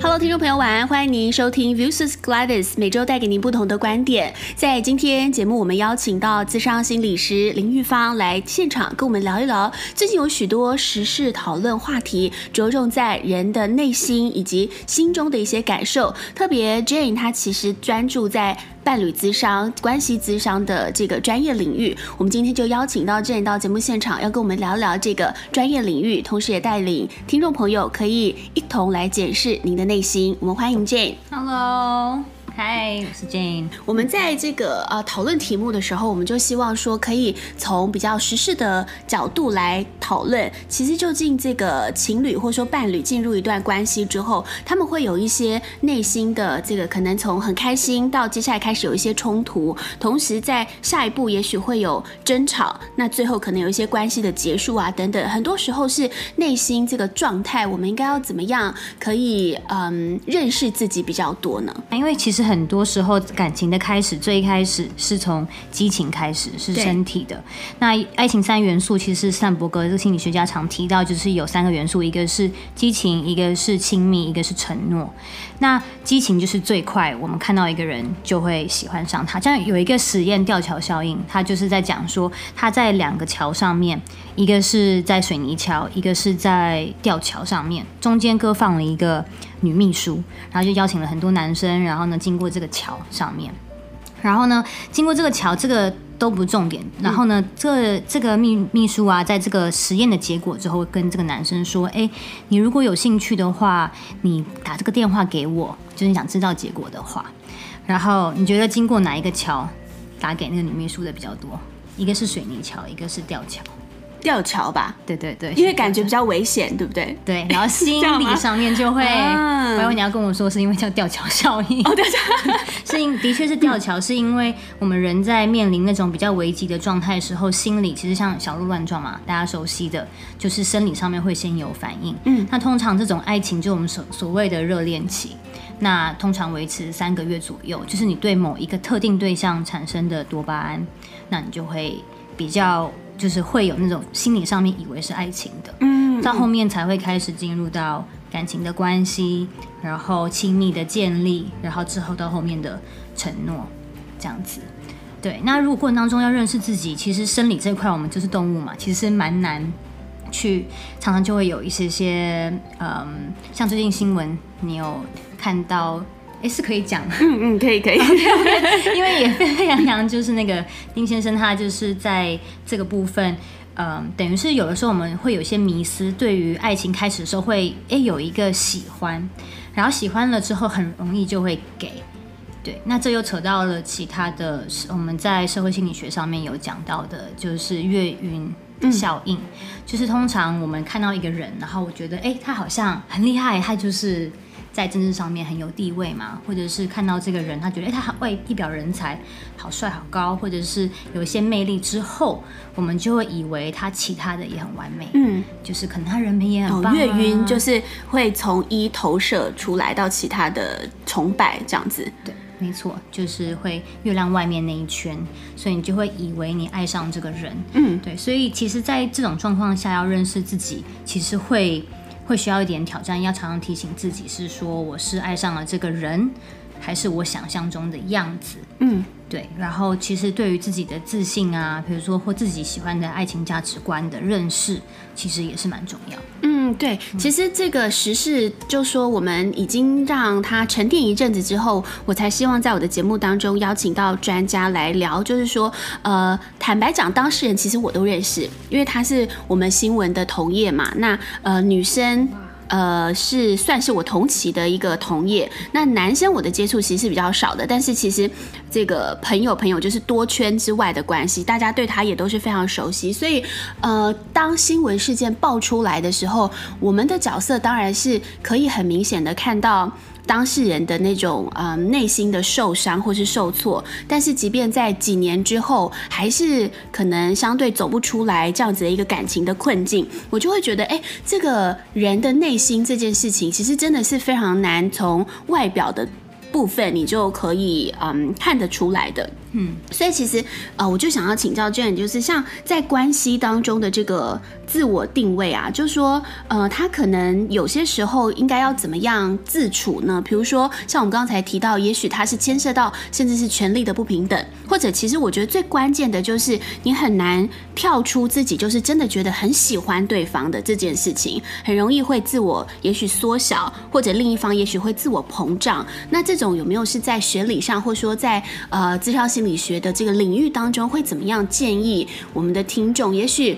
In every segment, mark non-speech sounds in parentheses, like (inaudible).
Hello，听众朋友，晚安！欢迎您收听 Views Gladys，每周带给您不同的观点。在今天节目，我们邀请到资商心理师林玉芳来现场跟我们聊一聊。最近有许多时事讨论话题，着重在人的内心以及心中的一些感受。特别 Jane，她其实专注在伴侣咨商、关系咨商的这个专业领域。我们今天就邀请到 Jane 到节目现场，要跟我们聊聊这个专业领域，同时也带领听众朋友可以一同来检视您的内心，我们欢迎 Jane。Hello。嗨，我是 Jane。我们在这个呃讨论题目的时候，我们就希望说可以从比较实事的角度来讨论。其实究竟这个情侣或者说伴侣进入一段关系之后，他们会有一些内心的这个可能从很开心到接下来开始有一些冲突，同时在下一步也许会有争吵，那最后可能有一些关系的结束啊等等。很多时候是内心这个状态，我们应该要怎么样可以嗯认识自己比较多呢？因为其实。很多时候，感情的开始，最开始是从激情开始，是身体的。那爱情三元素，其实是斯坦伯格这个心理学家常提到，就是有三个元素，一个是激情，一个是亲密，一个是承诺。那激情就是最快，我们看到一个人就会喜欢上他。这样有一个实验，吊桥效应，他就是在讲说，他在两个桥上面，一个是在水泥桥，一个是在吊桥上面，中间各放了一个。女秘书，然后就邀请了很多男生，然后呢，经过这个桥上面，然后呢，经过这个桥，这个都不重点。然后呢，这、这个秘秘书啊，在这个实验的结果之后，跟这个男生说：“哎，你如果有兴趣的话，你打这个电话给我，就是想知道结果的话。然后你觉得经过哪一个桥打给那个女秘书的比较多？一个是水泥桥，一个是吊桥。”吊桥吧，对对对，因为感觉比较危险，对不对？对，然后心 (laughs) 理上面就会，我以为你要跟我说是因为叫吊桥效应，哦，吊桥，(laughs) 是因的确是吊桥，是因为我们人在面临那种比较危急的状态的时候，心理其实像小鹿乱撞嘛，大家熟悉的，就是生理上面会先有反应。嗯，那通常这种爱情就我们所所谓的热恋期，那通常维持三个月左右，就是你对某一个特定对象产生的多巴胺，那你就会比较。就是会有那种心理上面以为是爱情的，嗯，到后面才会开始进入到感情的关系，然后亲密的建立，然后之后到后面的承诺，这样子。对，那如果过程当中要认识自己，其实生理这块我们就是动物嘛，其实蛮难去，常常就会有一些些，嗯，像最近新闻你有看到。哎，是可以讲，嗯嗯，可以可以，(laughs) 因为也沸沸扬扬，就是那个丁先生，他就是在这个部分，嗯，等于是有的时候我们会有一些迷思，对于爱情开始的时候会，哎，有一个喜欢，然后喜欢了之后很容易就会给，对，那这又扯到了其他的，我们在社会心理学上面有讲到的，就是月晕效应，嗯，就是通常我们看到一个人，然后我觉得，哎，他好像很厉害，他就是。在政治上面很有地位嘛，或者是看到这个人，他觉得哎，他好外一表人才，好帅好高，或者是有一些魅力之后，我们就会以为他其他的也很完美，嗯，就是可能他人品也很棒啊。月晕就是会从一投射出来到其他的崇拜这样子，对，没错，就是会月亮外面那一圈，所以你就会以为你爱上这个人，嗯，对，所以其实，在这种状况下要认识自己，其实会。会需要一点挑战，要常常提醒自己，是说我是爱上了这个人，还是我想象中的样子？嗯，对。然后其实对于自己的自信啊，比如说或自己喜欢的爱情价值观的认识，其实也是蛮重要。嗯，对。其实这个时事，就说我们已经让它沉淀一阵子之后，我才希望在我的节目当中邀请到专家来聊，就是说，呃，坦白讲，当事人其实我都认识，因为他是我们新闻的同业嘛。那呃，女生。呃，是算是我同期的一个同业。那男生我的接触其实是比较少的，但是其实这个朋友朋友就是多圈之外的关系，大家对他也都是非常熟悉。所以，呃，当新闻事件爆出来的时候，我们的角色当然是可以很明显的看到。当事人的那种嗯内心的受伤或是受挫，但是即便在几年之后，还是可能相对走不出来这样子的一个感情的困境，我就会觉得，哎，这个人的内心这件事情，其实真的是非常难从外表的部分你就可以嗯看得出来的。嗯，所以其实呃，我就想要请教 Jane，就是像在关系当中的这个自我定位啊，就是说呃，他可能有些时候应该要怎么样自处呢？比如说像我们刚才提到，也许他是牵涉到甚至是权力的不平等，或者其实我觉得最关键的就是你很难跳出自己，就是真的觉得很喜欢对方的这件事情，很容易会自我也许缩小，或者另一方也许会自我膨胀。那这种有没有是在学理上，或说在呃咨商心理学的这个领域当中，会怎么样建议我们的听众？也许。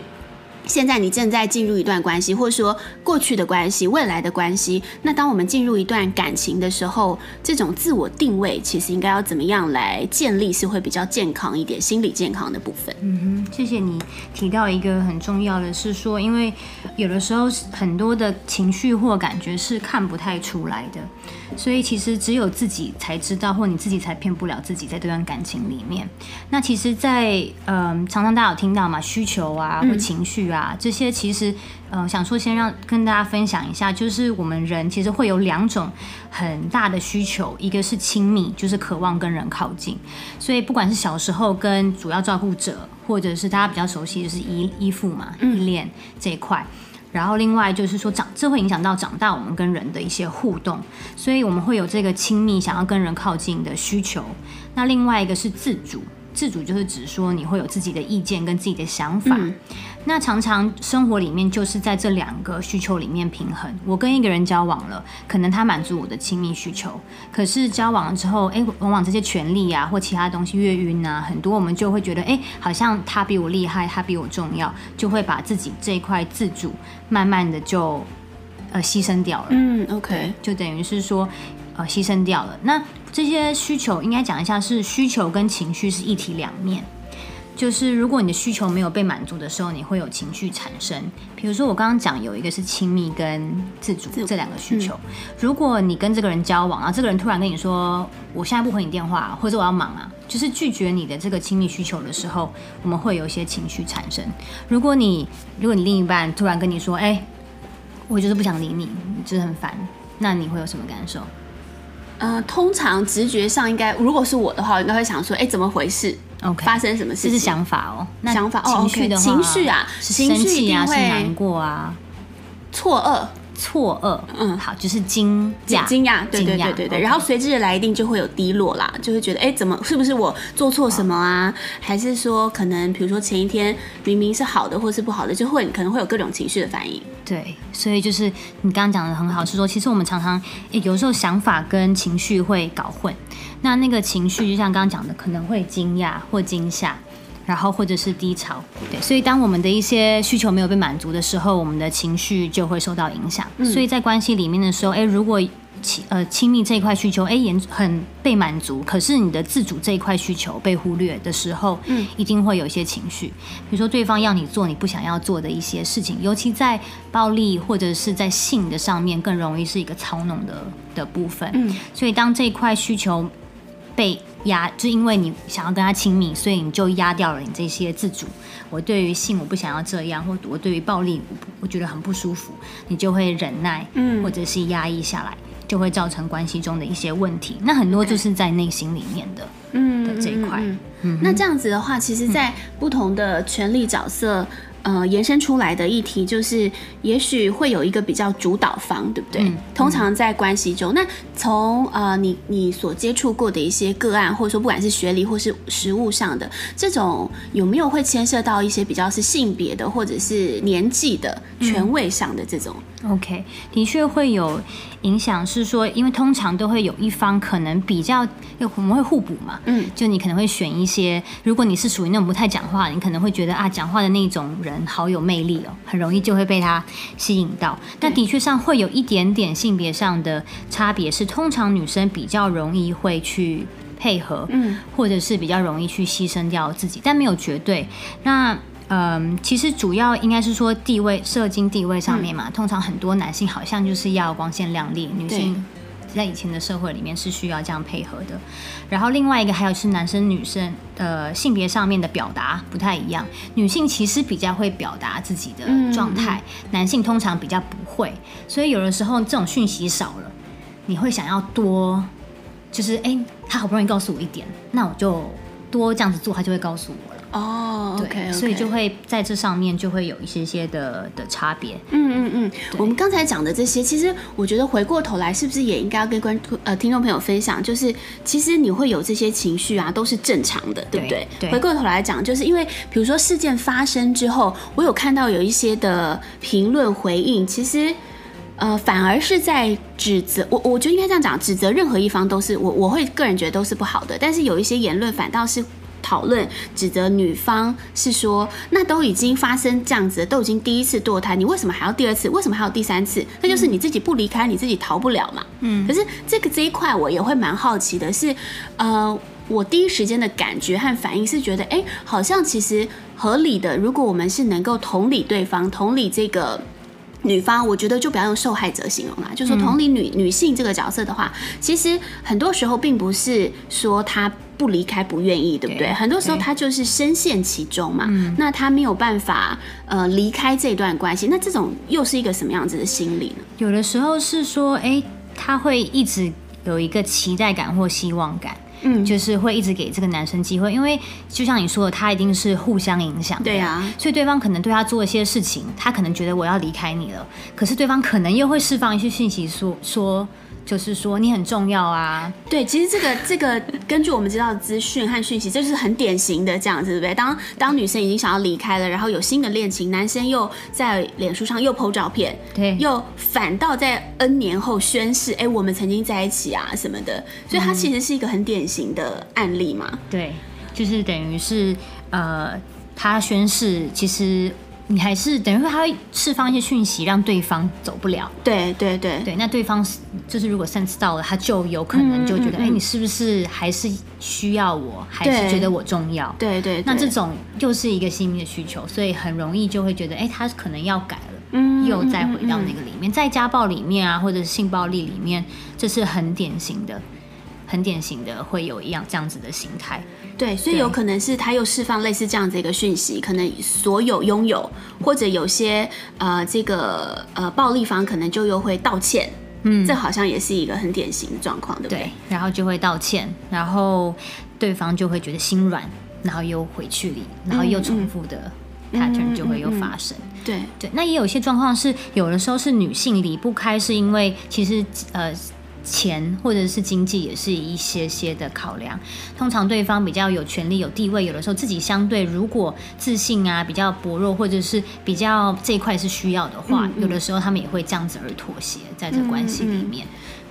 现在你正在进入一段关系，或者说过去的关系、未来的关系。那当我们进入一段感情的时候，这种自我定位其实应该要怎么样来建立，是会比较健康一点，心理健康的部分。嗯哼，谢谢你提到一个很重要的是说，因为有的时候很多的情绪或感觉是看不太出来的。所以其实只有自己才知道，或你自己才骗不了自己，在这段感情里面。那其实在，在嗯，常常大家有听到嘛，需求啊，或情绪啊，这些其实，呃，想说先让跟大家分享一下，就是我们人其实会有两种很大的需求，一个是亲密，就是渴望跟人靠近。所以不管是小时候跟主要照顾者，或者是大家比较熟悉，就是依依附嘛，依恋这一块。然后另外就是说长，这会影响到长大我们跟人的一些互动，所以我们会有这个亲密，想要跟人靠近的需求。那另外一个是自主。自主就是指说你会有自己的意见跟自己的想法，嗯、那常常生活里面就是在这两个需求里面平衡。我跟一个人交往了，可能他满足我的亲密需求，可是交往了之后，哎，往往这些权利啊或其他东西越晕啊，很多我们就会觉得，哎，好像他比我厉害，他比我重要，就会把自己这一块自主慢慢的就呃牺牲掉了。嗯，OK，就等于是说呃牺牲掉了。那这些需求应该讲一下，是需求跟情绪是一体两面。就是如果你的需求没有被满足的时候，你会有情绪产生。比如说我刚刚讲有一个是亲密跟自主这两个需求。如果你跟这个人交往啊，这个人突然跟你说我现在不回你电话，或者我要忙啊，就是拒绝你的这个亲密需求的时候，我们会有一些情绪产生。如果你如果你另一半突然跟你说，哎，我就是不想理你，你就是很烦，那你会有什么感受？呃，通常直觉上应该，如果是我的话，我应该会想说，哎，怎么回事？OK，发生什么事情？这是想法哦。那想法，情绪的话，情绪啊，是生气啊，是难过啊，错愕。错愕，嗯，好，就是惊讶，惊讶，对对对对对，然后随之而来一定就会有低落啦，就会觉得，哎，怎么，是不是我做错什么啊？还是说，可能比如说前一天明明是好的，或是不好的，就会可能会有各种情绪的反应。对，所以就是你刚刚讲的很好，是说其实我们常常有时候想法跟情绪会搞混，那那个情绪就像刚刚讲的，可能会惊讶或惊吓。然后或者是低潮，对，所以当我们的一些需求没有被满足的时候，我们的情绪就会受到影响。嗯、所以在关系里面的时候，哎，如果亲呃亲密这一块需求哎也很被满足，可是你的自主这一块需求被忽略的时候，嗯，一定会有一些情绪。比如说对方要你做你不想要做的一些事情，尤其在暴力或者是在性的上面，更容易是一个操弄的的部分。嗯，所以当这一块需求被压，就因为你想要跟他亲密，所以你就压掉了你这些自主。我对于性我不想要这样，或我对于暴力我我觉得很不舒服，你就会忍耐，嗯，或者是压抑下来，就会造成关系中的一些问题。那很多就是在内心里面的，嗯，的这一块。嗯，嗯，那这样子的话，其实，在不同的权力角色。呃，延伸出来的议题就是，也许会有一个比较主导方，对不对？通常在关系中，那从呃你你所接触过的一些个案，或者说不管是学历或是实务上的这种，有没有会牵涉到一些比较是性别的，或者是年纪的权位上的这种？嗯、OK，的确会有。影响是说，因为通常都会有一方可能比较，又我们会互补嘛，嗯，就你可能会选一些，如果你是属于那种不太讲话，你可能会觉得啊，讲话的那种人好有魅力哦，很容易就会被他吸引到。但的确上会有一点点性别上的差别，是通常女生比较容易会去配合，嗯，或者是比较容易去牺牲掉自己，但没有绝对。那嗯，其实主要应该是说地位、社经地位上面嘛。嗯、通常很多男性好像就是要光鲜亮丽，女性在以前的社会里面是需要这样配合的。然后另外一个还有是男生女生呃性别上面的表达不太一样，女性其实比较会表达自己的状态，嗯、男性通常比较不会。所以有的时候这种讯息少了，你会想要多，就是哎，他好不容易告诉我一点，那我就。多这样子做，他就会告诉我了。哦、oh, okay, okay. 所以就会在这上面就会有一些些的的差别。嗯嗯嗯，我们刚才讲的这些，其实我觉得回过头来，是不是也应该要跟观众呃听众朋友分享，就是其实你会有这些情绪啊，都是正常的，对不对？对。回过头来讲，就是因为比如说事件发生之后，我有看到有一些的评论回应，其实呃反而是在指责我，我觉得应该这样讲，指责任何一方都是我我会个人觉得都是不好的，但是有一些言论反倒是。讨论指责女方是说，那都已经发生这样子，都已经第一次堕胎，你为什么还要第二次？为什么还有第三次？那就是你自己不离开，你自己逃不了嘛。嗯。可是这个这一块我也会蛮好奇的是，呃，我第一时间的感觉和反应是觉得，哎，好像其实合理的。如果我们是能够同理对方，同理这个女方，我觉得就不要用受害者形容啦，就说同理女女性这个角色的话，其实很多时候并不是说她。不离开，不愿意，对不对？对，很多时候她就是深陷其中嘛，那她没有办法呃离开这段关系，那这种又是一个什么样子的心理呢？有的时候是说，哎，他会一直有一个期待感或希望感，嗯，就是会一直给这个男生机会，因为就像你说的，他一定是互相影响的，对啊，所以对方可能对他做一些事情，他可能觉得我要离开你了，可是对方可能又会释放一些讯息说说。就是说你很重要啊，对，其实这个这个根据我们知道的资讯和讯息，这就是很典型的这样子，对不对？当当女生已经想要离开了，然后有新的恋情，男生又在脸书上又 po 照片，对，又反倒在 N 年后宣誓，哎，我们曾经在一起啊什么的，所以他其实是一个很典型的案例嘛。对，就是等于是呃，他宣誓其实。你还是等于说他会释放一些讯息，让对方走不了。对对对对，那对方就是如果 sense 到了，他就有可能就觉得，哎、嗯嗯嗯欸，你是不是还是需要我，还是觉得我重要？对对，对，那这种又是一个心理的需求，所以很容易就会觉得，哎、欸，他可能要改了，嗯，又再回到那个里面，在家暴里面啊，或者是性暴力里面，这是很典型的。很典型的会有一样这样子的心态，对，所以有可能是他又释放类似这样子一个讯息，可能所有拥有或者有些呃这个呃暴力方可能就又会道歉，嗯，这好像也是一个很典型的状况，对不对？对，然后就会道歉，然后对方就会觉得心软，然后又回去里，然后又重复的 pattern 就会又发生，嗯嗯嗯、对对。那也有一些状况是有的时候是女性离不开，是因为其实呃。钱或者是经济也是一些些的考量。通常对方比较有权利、有地位，有的时候自己相对如果自信啊比较薄弱，或者是比较这一块是需要的话，嗯嗯，有的时候他们也会这样子而妥协在这关系里面。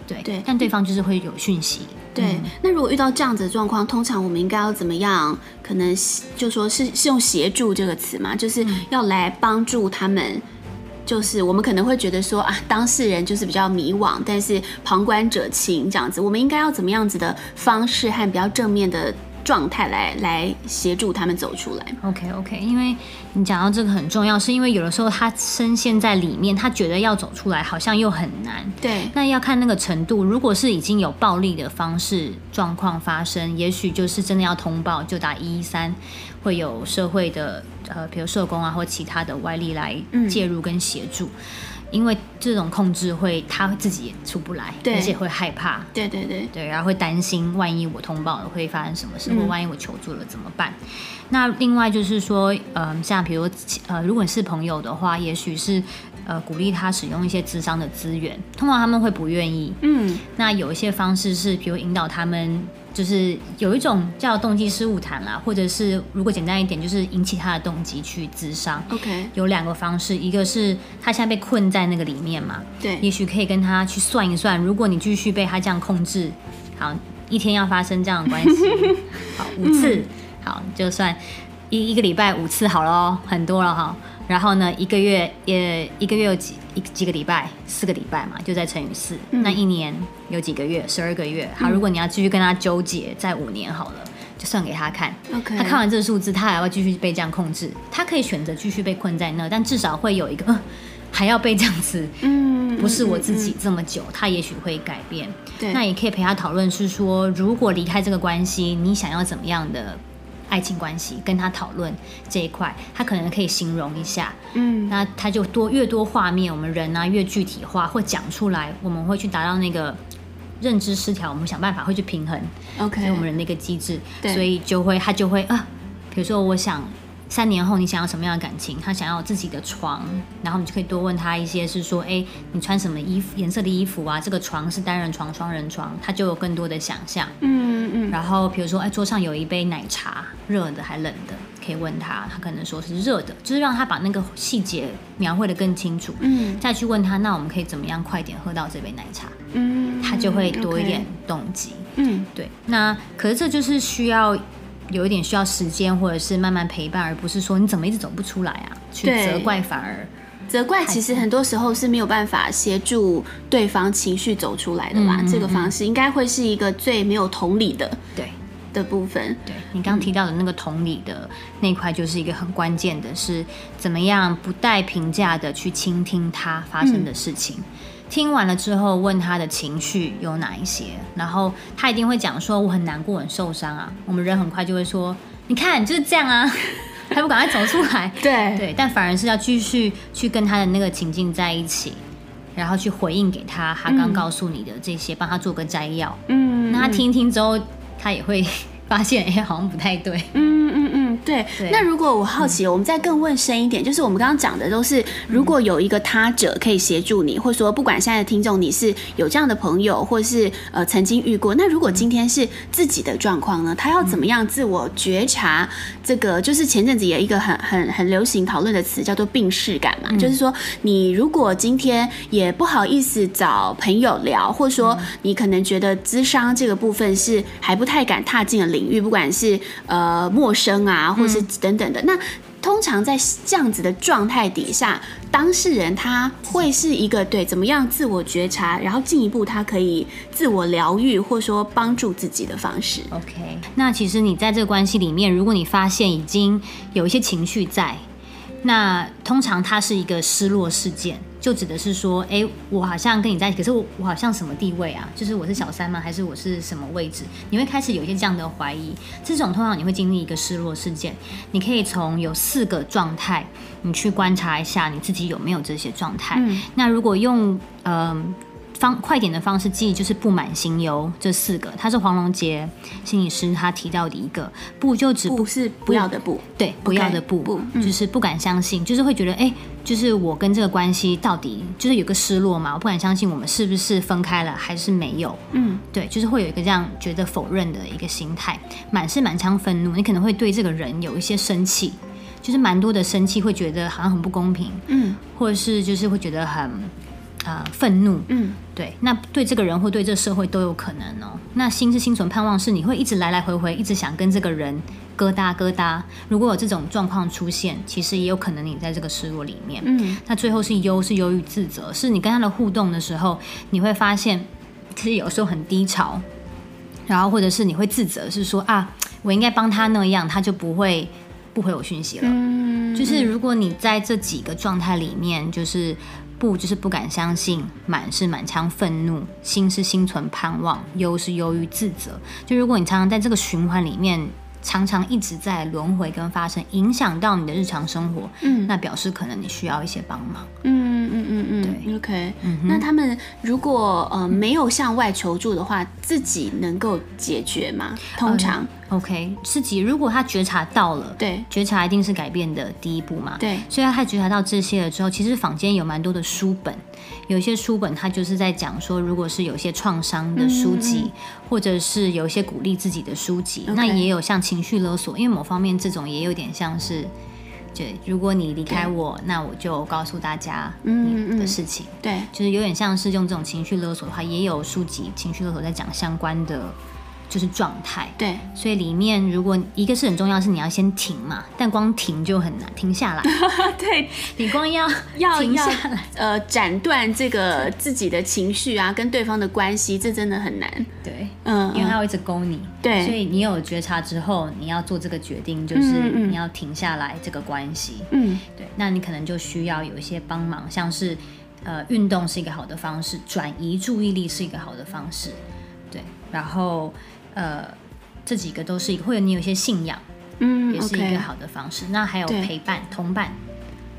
对对，但对方就是会有讯息。对，嗯、那如果遇到这样子的状况，通常我们应该要怎么样？可能就说是是用协助这个词嘛，就是要来帮助他们。就是我们可能会觉得说啊，当事人就是比较迷惘，但是旁观者清这样子，我们应该要怎么样子的方式和比较正面的状态来来协助他们走出来。OK OK，因为你讲到这个很重要，是因为有的时候他深陷在里面，他觉得要走出来好像又很难。对，那要看那个程度。如果是已经有暴力的方式状况发生，也许就是真的要通报，就打一一三，会有社会的呃，比如社工啊或其他的外力来介入跟协助。嗯因为这种控制会，他自己也出不来，而且会害怕，对对对。对，然后会担心，万一我通报了会发生什么事，或万一我求助了怎么办？那另外就是说，嗯，像比如呃，如果是朋友的话，也许是呃鼓励他使用一些智商的资源，通常他们会不愿意，嗯，那有一些方式是，比如引导他们。就是有一种叫动机失误谈啦，或者是如果简单一点，就是引起他的动机去自伤。OK，有两个方式，一个是他现在被困在那个里面嘛，对，也许可以跟他去算一算，如果你继续被他这样控制，好，一天要发生这样的关系，(laughs) 好五次，嗯、好就算一一个礼拜五次好了，很多了哈。然后呢，一个月也一个月有几一几个礼拜，四个礼拜嘛，就再乘以四，嗯，那一年有几个月？十二个月。好，如果你要继续跟他纠结，在五年好了，就算给他看。OK，他看完这个数字，他还要继续被这样控制。他可以选择继续被困在那，但至少会有一个还要被这样子。嗯，不是我自己这么久，他也许会改变。对，那也可以陪他讨论，是说如果离开这个关系，你想要怎么样的？爱情关系跟他讨论这一块，他可能可以形容一下，嗯，那他就多越多画面，我们人呢、啊、越具体化或讲出来，我们会去达到那个认知失调，我们想办法会去平衡，OK，我们人的一个机制，对。所以就会他就会啊，比如说我想。三年后你想要什么样的感情？他想要自己的床，然后你就可以多问他一些，是说，哎，你穿什么衣服颜色的衣服啊？这个床是单人床、双人床，他就有更多的想象。嗯嗯。然后比如说，哎，桌上有一杯奶茶，热的还冷的，可以问他，他可能说是热的，就是让他把那个细节描绘的更清楚。嗯。再去问他，那我们可以怎么样快点喝到这杯奶茶？嗯。他就会多一点动机。嗯。对。那可是这就是需要。有一点需要时间，或者是慢慢陪伴，而不是说你怎么一直走不出来啊？去责怪反而责怪，其实很多时候是没有办法协助对方情绪走出来的啦。嗯嗯嗯，这个方式应该会是一个最没有同理的对的部分。对，你刚刚提到的那个同理的那块，就是一个很关键的，是怎么样不带评价的去倾听他发生的事情。嗯听完了之后，问他的情绪有哪一些，然后他一定会讲说，我很难过、很受伤啊。我们人很快就会说，你看就是这样啊，(laughs) 还不赶快走出来？对对，但反而是要继续去跟他的那个情境在一起，然后去回应给他他刚告诉你的这些，帮他做个摘要。嗯，那他听一听之后，他也会发现，哎，好像不太对。嗯嗯嗯。对，对那如果我好奇，嗯、我们再更问深一点，就是我们刚刚讲的都是，如果有一个他者可以协助你，或者说不管现在的听众你是有这样的朋友，或是呃曾经遇过，那如果今天是自己的状况呢，他要怎么样自我觉察？这个就是前阵子有一个很很很流行讨论的词叫做病视感嘛，嗯、就是说你如果今天也不好意思找朋友聊，或者说你可能觉得咨商这个部分是还不太敢踏进的领域，不管是呃陌生啊。或是等等的，那通常在这样子的状态底下，当事人他会是一个对怎么样自我觉察，然后进一步他可以自我疗愈，或者说帮助自己的方式。OK，那其实你在这个关系里面，如果你发现已经有一些情绪在，那通常它是一个失落事件。就指的是说，哎，我好像跟你在一起，可是我我好像什么地位啊？就是我是小三吗？还是我是什么位置？你会开始有一些这样的怀疑。这种通常你会经历一个失落事件。你可以从有四个状态，你去观察一下你自己有没有这些状态。嗯、那如果用嗯。呃方快点的方式记忆就是不满、心忧这四个，他是黄龙杰心理师他提到的一个不，就只不是不要的不，对，不要的不，不就是不敢相信，就是会觉得哎，就是我跟这个关系到底就是有个失落嘛，我不敢相信我们是不是分开了还是没有，嗯，对，就是会有一个这样觉得否认的一个心态。满是满腔愤怒，你可能会对这个人有一些生气，就是蛮多的生气，会觉得好像很不公平，嗯，或者是就是会觉得很。啊、呃，愤怒，嗯，对，那对这个人或对这个社会都有可能哦。那心是心存盼望，是你会一直来来回回，一直想跟这个人疙瘩疙瘩。如果有这种状况出现，其实也有可能你在这个失落里面。嗯，那最后是忧，是忧郁自责，是你跟他的互动的时候，你会发现其实有时候很低潮，然后或者是你会自责，是说啊，我应该帮他那样，他就不会不回我讯息了。嗯，就是如果你在这几个状态里面，就是。不就是不敢相信，满是满腔愤怒，心是心存盼望，忧是忧于自责。就如果你常常在这个循环里面，常常一直在轮回跟发生，影响到你的日常生活，嗯，那表示可能你需要一些帮忙。嗯嗯嗯嗯，对，OK。嗯，那他们如果呃没有向外求助的话，自己能够解决吗？通常。嗯 OK，自己如果他觉察到了，对，觉察一定是改变的第一步嘛，对，所以他觉察到这些了之后，其实坊间有蛮多的书本，有一些书本它就是在讲说，如果是有些创伤的书籍，嗯嗯嗯，或者是有一些鼓励自己的书籍那也有像情绪勒索，因为某方面这种也有点像是，对，如果你离开我，那我就告诉大家你的事情，对，就是有点像是用这种情绪勒索的话，也有书籍情绪勒索在讲相关的。就是状态，对，所以里面如果一个是很重要，是你要先停嘛，但光停就很难，停下来，(laughs) 对，你光要要停下来，呃，斩断这个自己的情绪啊，跟对方的关系，这真的很难，对，嗯，因为他会一直勾你，对，所以你有觉察之后，你要做这个决定，就是你要停下来这个关系，嗯，对，那你可能就需要有一些帮忙，像是呃，运动是一个好的方式，转移注意力是一个好的方式，对，然后。呃，这几个都是一个，或者你有一些信仰，嗯，也是一个好的方式。那还有陪伴、同伴，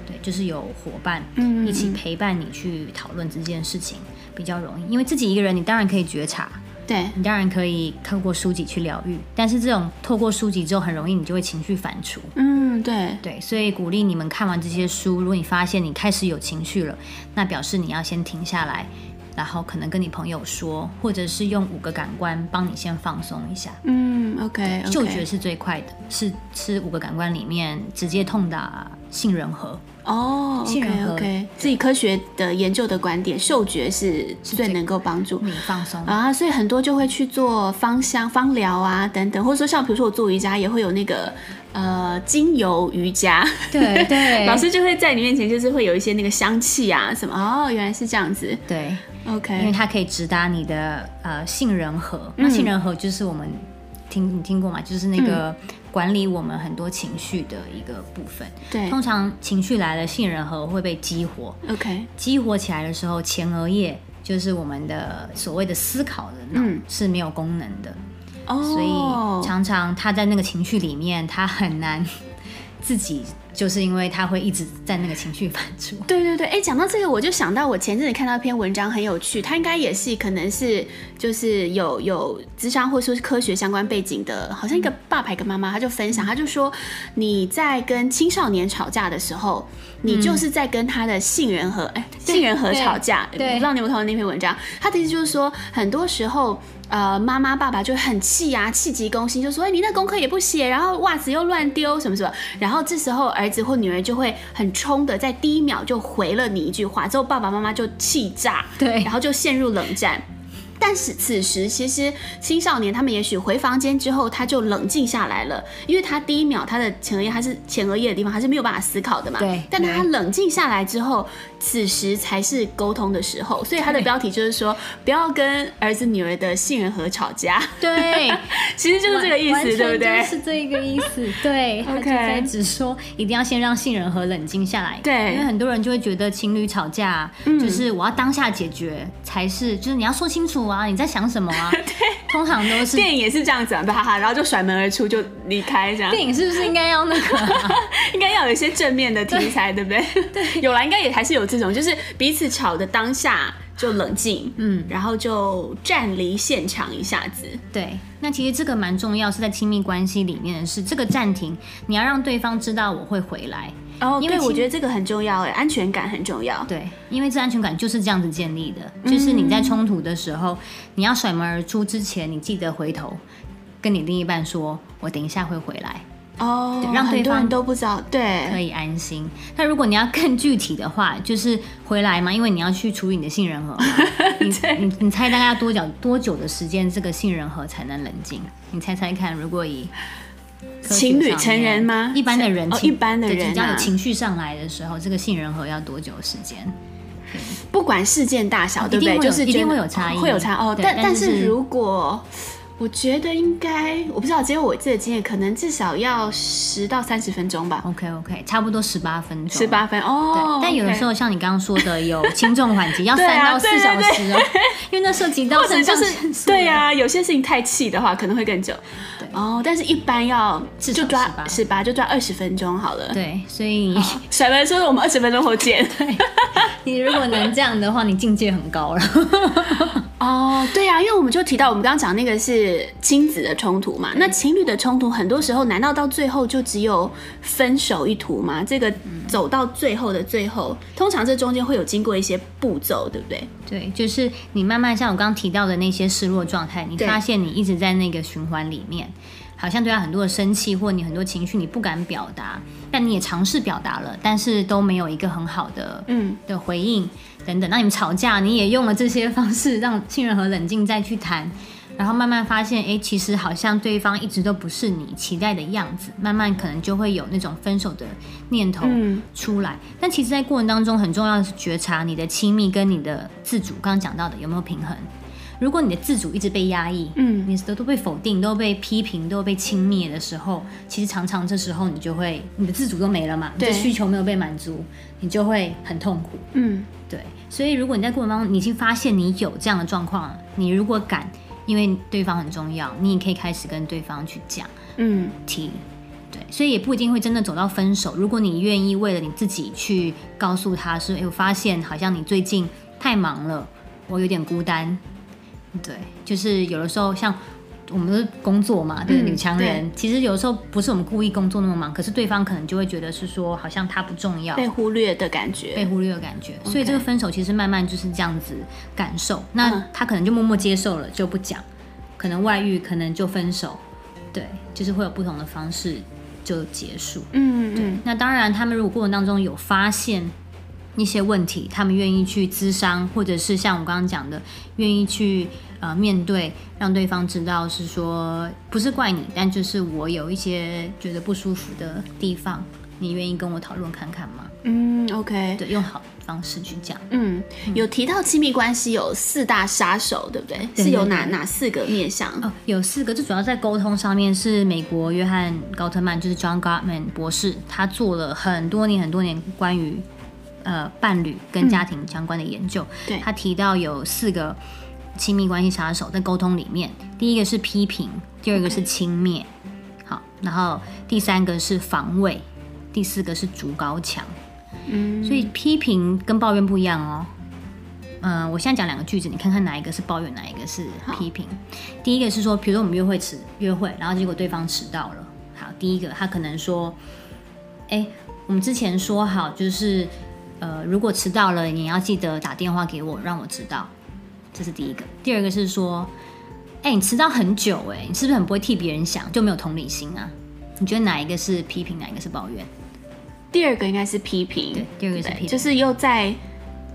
对，就是有伙伴，嗯，一起陪伴你去讨论这件事情。嗯、比较容易，因为自己一个人，你当然可以觉察。对，你当然可以透过书籍去疗愈，但是这种透过书籍之后，很容易你就会情绪反刍。嗯，对对，所以鼓励你们看完这些书，如果你发现你开始有情绪了，那表示你要先停下来，然后可能跟你朋友说，或者是用五个感官帮你先放松一下。嗯，OK，嗅觉是最快的，是是五个感官里面直接痛打杏仁核。哦、oh，OK OK，自己科学的研究的观点，嗅觉是最能够帮助。你放松。啊，所以很多就会去做芳香、芳疗啊等等，或者说像比如说我做瑜伽也会有那个呃精油瑜伽，对对，(laughs) 老师就会在你面前就是会有一些那个香气啊什么。哦，原来是这样子，对，OK，因为它可以直达你的呃杏仁核，嗯、那杏仁核就是我们听你听过吗？就是那个。嗯管理我们很多情绪的一个部分。对，通常情绪来了，杏仁核会被激活。OK，激活起来的时候，前额叶就是我们的所谓的思考的脑是没有功能的。哦、嗯，所以常常他在那个情绪里面，他很难自己。就是因为他会一直在那个情绪反刍。对 (laughs) 对对，哎，讲到这个，我就想到我前阵子看到一篇文章很有趣，他应该也是可能是就是有有智商或者说是科学相关背景的，好像一个爸爸一个妈妈，他就分享，他就说你在跟青少年吵架的时候，你就是在跟他的杏仁核哎杏仁核吵架。对，不知道你有没有看过那篇文章？他的意思就是说，很多时候。呃，妈妈爸爸就很气呀、啊，气急攻心，就说：“哎，你那功课也不写，然后袜子又乱丢，什么什么。”然后这时候儿子或女儿就会很冲的，在第一秒就回了你一句话，之后爸爸妈妈就气炸，对，然后就陷入冷战。但是此时，其实青少年他们也许回房间之后，他就冷静下来了，因为他第一秒他的前额叶，他是前额叶的地方，他是没有办法思考的嘛。对。但他冷静下来之后，此时才是沟通的时候。所以他的标题就是说，不要跟儿子女儿的杏仁核吵架。对，(laughs) 其实就是这个意思，对不对？是这个意思。对。(laughs) OK。只说一定要先让杏仁核冷静下来。对。因为很多人就会觉得情侣吵架，就是我要当下解决才是，就是你要说清楚。啊！你在想什么啊？(laughs) 对，通常都是电影也是这样子啊，哈哈，然后就甩门而出就离开这样。电影是不是应该要那个、啊？(laughs) 应该要有一些正面的题材，对，不对？(laughs) 对，有啦，应该也还是有这种，就是彼此吵的当下就冷静，嗯，然后就站离现场一下子。对，那其实这个蛮重要，是在亲密关系里面的是这个暂停，你要让对方知道我会回来。哦，因为我觉得这个很重要，哎，安全感很重要。对，因为这安全感就是这样子建立的，就是你在冲突的时候，你要甩门而出之前，你记得回头跟你另一半说：“我等一下会回来。”哦，让对方都不知道，对，可以安心。那如果你要更具体的话，就是回来嘛，因为你要去处理你的杏仁核。(laughs) 你你你猜大概要多久多久的时间，这个杏仁核才能冷静？你猜猜看，如果以情侣成人吗？一般的人，哦，一般的人，只要有情绪上来的时候，这个杏仁核要多久时间？不管事件大小，对不对？就是一定会有差异，会有差哦。但但是如果我觉得应该，我不知道，只有我自己的经验，可能至少要十到三十分钟吧。OK OK，差不多十八分钟。十八分哦。但有的时候像你刚刚说的，有轻重缓急，(laughs) 要三到四小时哦，因为那涉及到或者就是对呀，有些事情太气的话，可能会更久。哦，但是一般要就抓十八，就抓二十分钟好了。对，所以甩白说我们二十分钟后见。对，(laughs) 你如果能这样的话，你境界很高了。(laughs) 哦，对啊，因为我们就提到我们刚刚讲那个是亲子的冲突嘛，那情侣的冲突很多时候难道到最后就只有分手一途吗？这个走到最后的最后，通常这中间会有经过一些步骤，对不对？对，就是你慢慢像我刚刚提到的那些失落状态，你发现你一直在那个循环里面，好像对他很多的生气，或你很多情绪你不敢表达，但你也尝试表达了，但是都没有一个很好的嗯的回应。等等，那你们吵架，你也用了这些方式让信任和冷静再去谈，然后慢慢发现，哎，其实好像对方一直都不是你期待的样子，慢慢可能就会有那种分手的念头出来。嗯、但其实，在过程当中，很重要的是觉察你的亲密跟你的自主，刚刚讲到的有没有平衡。如果你的自主一直被压抑，嗯，你都都被否定，都被批评，都被轻蔑的时候，其实常常这时候你就会，你的自主都没了嘛，你的，需求没有被满足，你就会很痛苦，嗯，对。所以如果你在过程当中，你已经发现你有这样的状况，你如果敢，因为对方很重要，你也可以开始跟对方去讲，嗯，提，对。所以也不一定会真的走到分手。如果你愿意为了你自己去告诉他说，哎，我发现好像你最近太忙了。我有点孤单。对，就是有的时候像我们的工作嘛，对，女强人，嗯、其实有的时候不是我们故意工作那么忙，可是对方可能就会觉得是说，好像他不重要，被忽略的感觉，被忽略的感觉。Okay. 所以这个分手其实慢慢就是这样子感受。那他可能就默默接受了，就不讲，可能外遇，可能就分手。对，就是会有不同的方式就结束。嗯嗯。对，那当然，他们如果过程当中有发现一些问题，他们愿意去咨商，或者是像我刚刚讲的，愿意去呃面对，让对方知道是说不是怪你，但就是我有一些觉得不舒服的地方，你愿意跟我讨论看看吗？嗯，OK，对，用好方式去讲。嗯，有提到亲密关系有四大杀手，对不对？对是有哪哪四个面向？哦，有四个，就主要在沟通上面，是美国约翰高特曼，就是 John Gottman 博士，他做了很多年很多年关于。呃，伴侣跟家庭相关的研究，他提到有四个亲密关系杀手在沟通里面，第一个是批评，第二个是轻蔑.好，然后第三个是防卫，第四个是筑高墙。嗯，所以批评跟抱怨不一样哦。嗯、呃，我现在讲两个句子，你看看哪一个是抱怨，哪一个是批评。第一个是说，比如说我们约会迟约会，然后结果对方迟到了。好，第一个他可能说，哎，我们之前说好就是。呃，如果迟到了，你要记得打电话给我，让我知道。这是第一个。第二个是说，哎，你迟到很久，哎，你是不是很不会替别人想，就没有同理心啊？你觉得哪一个是批评，哪一个是抱怨？第二个应该是批评。对，第二个是批评，就是又在。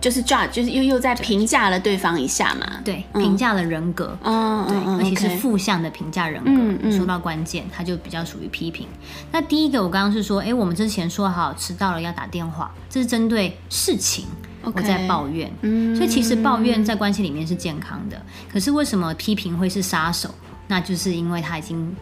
就是 judge，就是又又在评价了对方一下嘛，对，评价了人格，嗯，对，而且是负向的评价人格。说到关键，他就比较属于批评。那第一个，我刚刚是说，哎，我们之前说好迟到了要打电话，这是针对事情，我在抱怨。所以其实抱怨在关系里面是健康的，可是为什么批评会是杀手？那就是因为他已经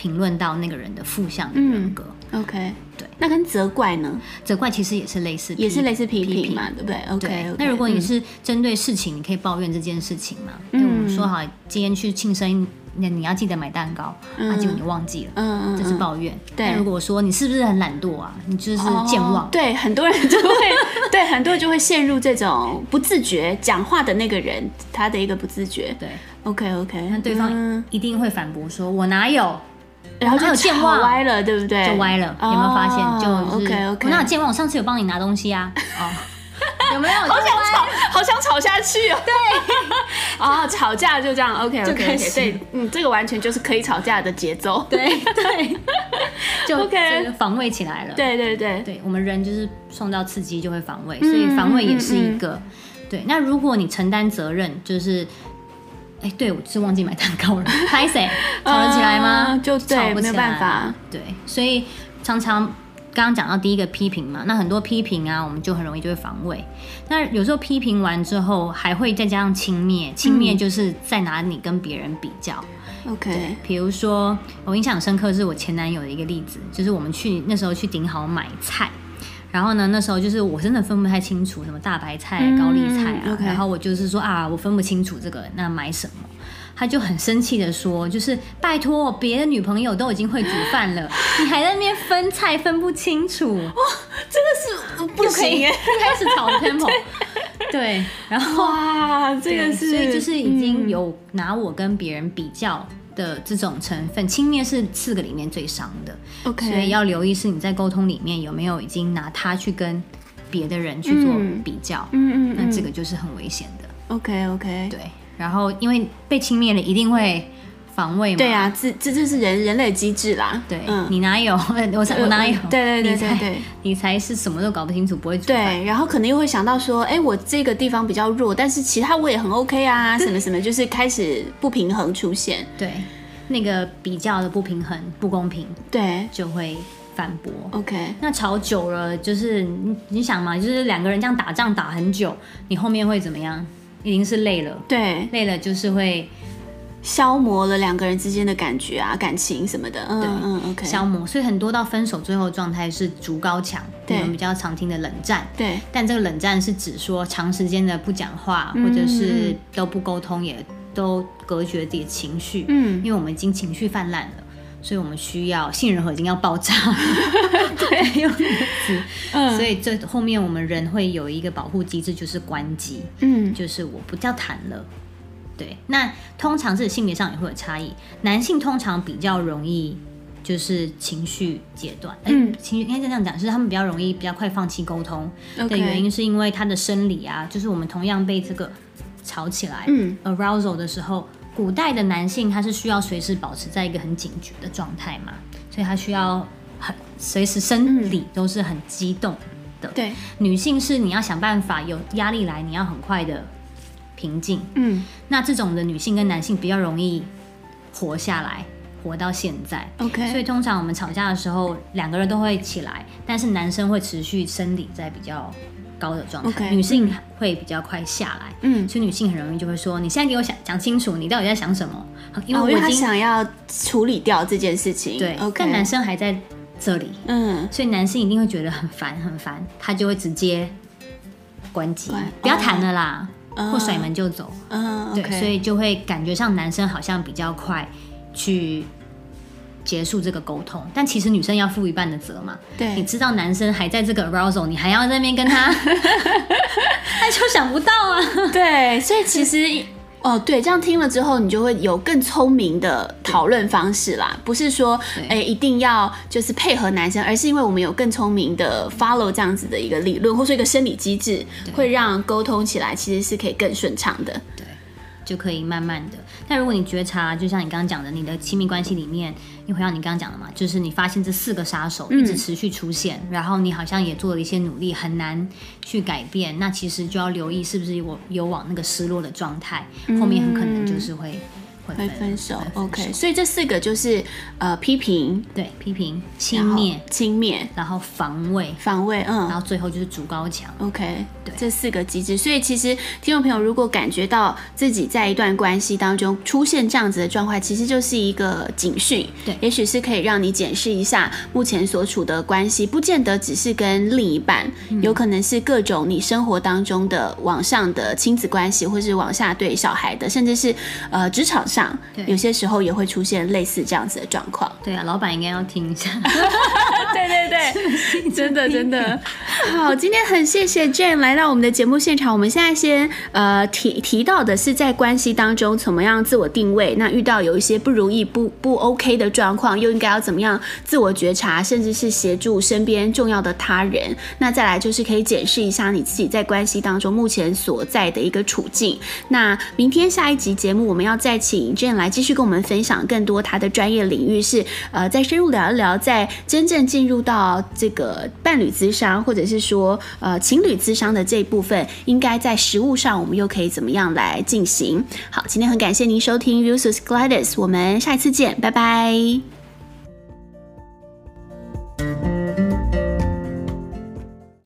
评论到那个人的负向的人格。OK 对。那跟责怪呢？责怪其实也是类似，也是类似批评嘛，对不对？OK。那如果你是针对事情，你可以抱怨这件事情嘛？因为我们说好今天去庆生，那你要记得买蛋糕，啊，结果你忘记了，嗯嗯，这是抱怨。对，如果说你是不是很懒惰啊？你就是健忘。对，很多人就会，(laughs) 对，很多人就会陷入这种不自觉讲话的那个人他的一个不自觉。对，OK OK。那对方一定会反驳说：“我哪有？”然后就健忘歪了，对不对？就歪了，有没有发现？就是 OK OK。我哪有健忘？我上次有帮你拿东西啊。(laughs) 哦，有没有？好想吵，好想吵下去哦。对。(laughs) 哦，吵架就这样 OK OK。对，嗯，这个完全就是可以吵架的节奏。对 (laughs) 对。就 OK，防卫起来了。对对对对，我们人就是受到刺激就会防卫，所以防卫也是一个。对，那如果你承担责任，就是。哎，对，我是忘记买蛋糕了。拍谁吵得起来吗？就对，吵不起来，没有办法。对，所以常常刚刚讲到第一个批评嘛，那很多批评啊，我们就很容易就会防卫。那有时候批评完之后，还会再加上轻蔑，轻蔑就是在拿你跟别人比较。OK，比如说我印象深刻是我前男友的一个例子，就是我们去那时候去顶好买菜。然后呢，那时候就是我真的分不太清楚什么大白菜、高丽菜啊。然后我就是说啊，我分不清楚这个，那买什么？他就很生气的说，就是拜托，别的女朋友都已经会煮饭了，(laughs) 你还在那边分菜分不清楚？哇，这个是不行耶，开始吵 tempo。(laughs) 对，然后哇，这个是所以就是已经有拿我跟别人比较。的这种成分，轻蔑是四个里面最伤的。OK，所以要留意是你在沟通里面有没有已经拿他去跟别的人去做比较。嗯嗯，嗯，嗯，那这个就是很危险的。OK OK，对。然后因为被轻蔑了，一定会防卫嘛。对啊，这这这是人人类机制啦。对，嗯，你哪有？(laughs) 我我哪有？对对对对对，你才是什么都搞不清楚，不会煮。对，然后可能又会想到说，哎，我这个地方比较弱，但是其他我也很 OK 啊，(laughs) 什么什么，就是开始不平衡出现。对。那个比较的不平衡、不公平，对，就会反驳。OK，那吵久了，就是你你想嘛，就是两个人这样打仗打很久，你后面会怎么样？一定是累了，对，累了就是会消磨了两个人之间的感觉啊、感情什么的。嗯对嗯，OK，消磨。所以很多到分手最后状态是筑高墙，我们比较常听的冷战。对，但这个冷战是指说长时间的不讲话，或者是都不沟通也。都隔绝自己的情绪，嗯，因为我们已经情绪泛滥了，所以我们需要杏仁核已经要爆炸，(laughs) (laughs) 对，用所以这后面我们人会有一个保护机制，就是关机，嗯，就是我不叫谈了，对，那通常是性别上也会有差异，男性通常比较容易就是情绪阶段，嗯，情绪应该这样讲，就是他们比较容易比较快放弃沟通的原因，是因为他的生理啊，就是我们同样被这个吵起来，嗯，arousal 的时候。古代的男性他是需要随时保持在一个很警觉的状态嘛，所以他需要很随时生理都是很激动的。对，女性是你要想办法有压力来，你要很快的平静。嗯，那这种的女性跟男性比较容易活下来，活到现在。OK，所以通常我们吵架的时候，两个人都会起来，但是男生会持续生理在比较。高的状态，okay, 女性会比较快下来，嗯，所以女性很容易就会说：“你现在给我想讲清楚，你到底在想什么？”因为我已经想要处理掉这件事情，对，okay, 但男生还在这里，嗯，所以男性一定会觉得很烦很烦，他就会直接关机，不要谈了啦，哦、或甩门就走，嗯，对所以就会感觉上男生好像比较快去。结束这个沟通，但其实女生要负一半的责嘛。对，你知道男生还在这个 arousal，你还要在那边跟他，(laughs) (laughs) 他就想不到啊。对，所以其实哦，对，这样听了之后，你就会有更聪明的讨论方式啦。不是说哎，一定要就是配合男生，而是因为我们有更聪明的 follow 这样子的一个理论，或是一个生理机制，会让沟通起来其实是可以更顺畅的。对，就可以慢慢的。但如果你觉察，就像你刚刚讲的，你的亲密关系里面。你回到你刚刚讲的嘛，就是你发现这四个杀手一直持续出现，嗯，然后你好像也做了一些努力，很难去改变，那其实就要留意是不是有有往那个失落的状态，后面很可能就是会。会分手，OK，所以这四个就是呃批评，对，批评、轻蔑、轻蔑，然后防卫、防卫，嗯，然后最后就是筑高墙，OK，对，这四个机制。所以其实听众朋友如果感觉到自己在一段关系当中出现这样子的状况，其实就是一个警讯，对，也许是可以让你检视一下目前所处的关系，不见得只是跟另一半，嗯，有可能是各种你生活当中的往上的亲子关系，或是往下对小孩的，甚至是呃职场上。有些时候也会出现类似这样子的状况。对啊，老板应该要听一下。(laughs) (laughs) 对对对，真的真的。好，今天很谢谢 Jane 来到我们的节目现场。我们现在先呃提提到的是在关系当中怎么样自我定位，那遇到有一些不如意、不不 OK 的状况，又应该要怎么样自我觉察，甚至是协助身边重要的他人。那再来就是可以检视一下你自己在关系当中目前所在的一个处境。那明天下一集节目，我们要再请 Jane 来继续跟我们分享更多他的专业领域，是呃再深入聊一聊，在真正进入到这个伴侣咨商或者是说呃情侣咨商的这一部分，应该在实物上我们又可以怎么样来进行？好，今天很感谢您收听 vus Gladys，我们下一次见，拜拜。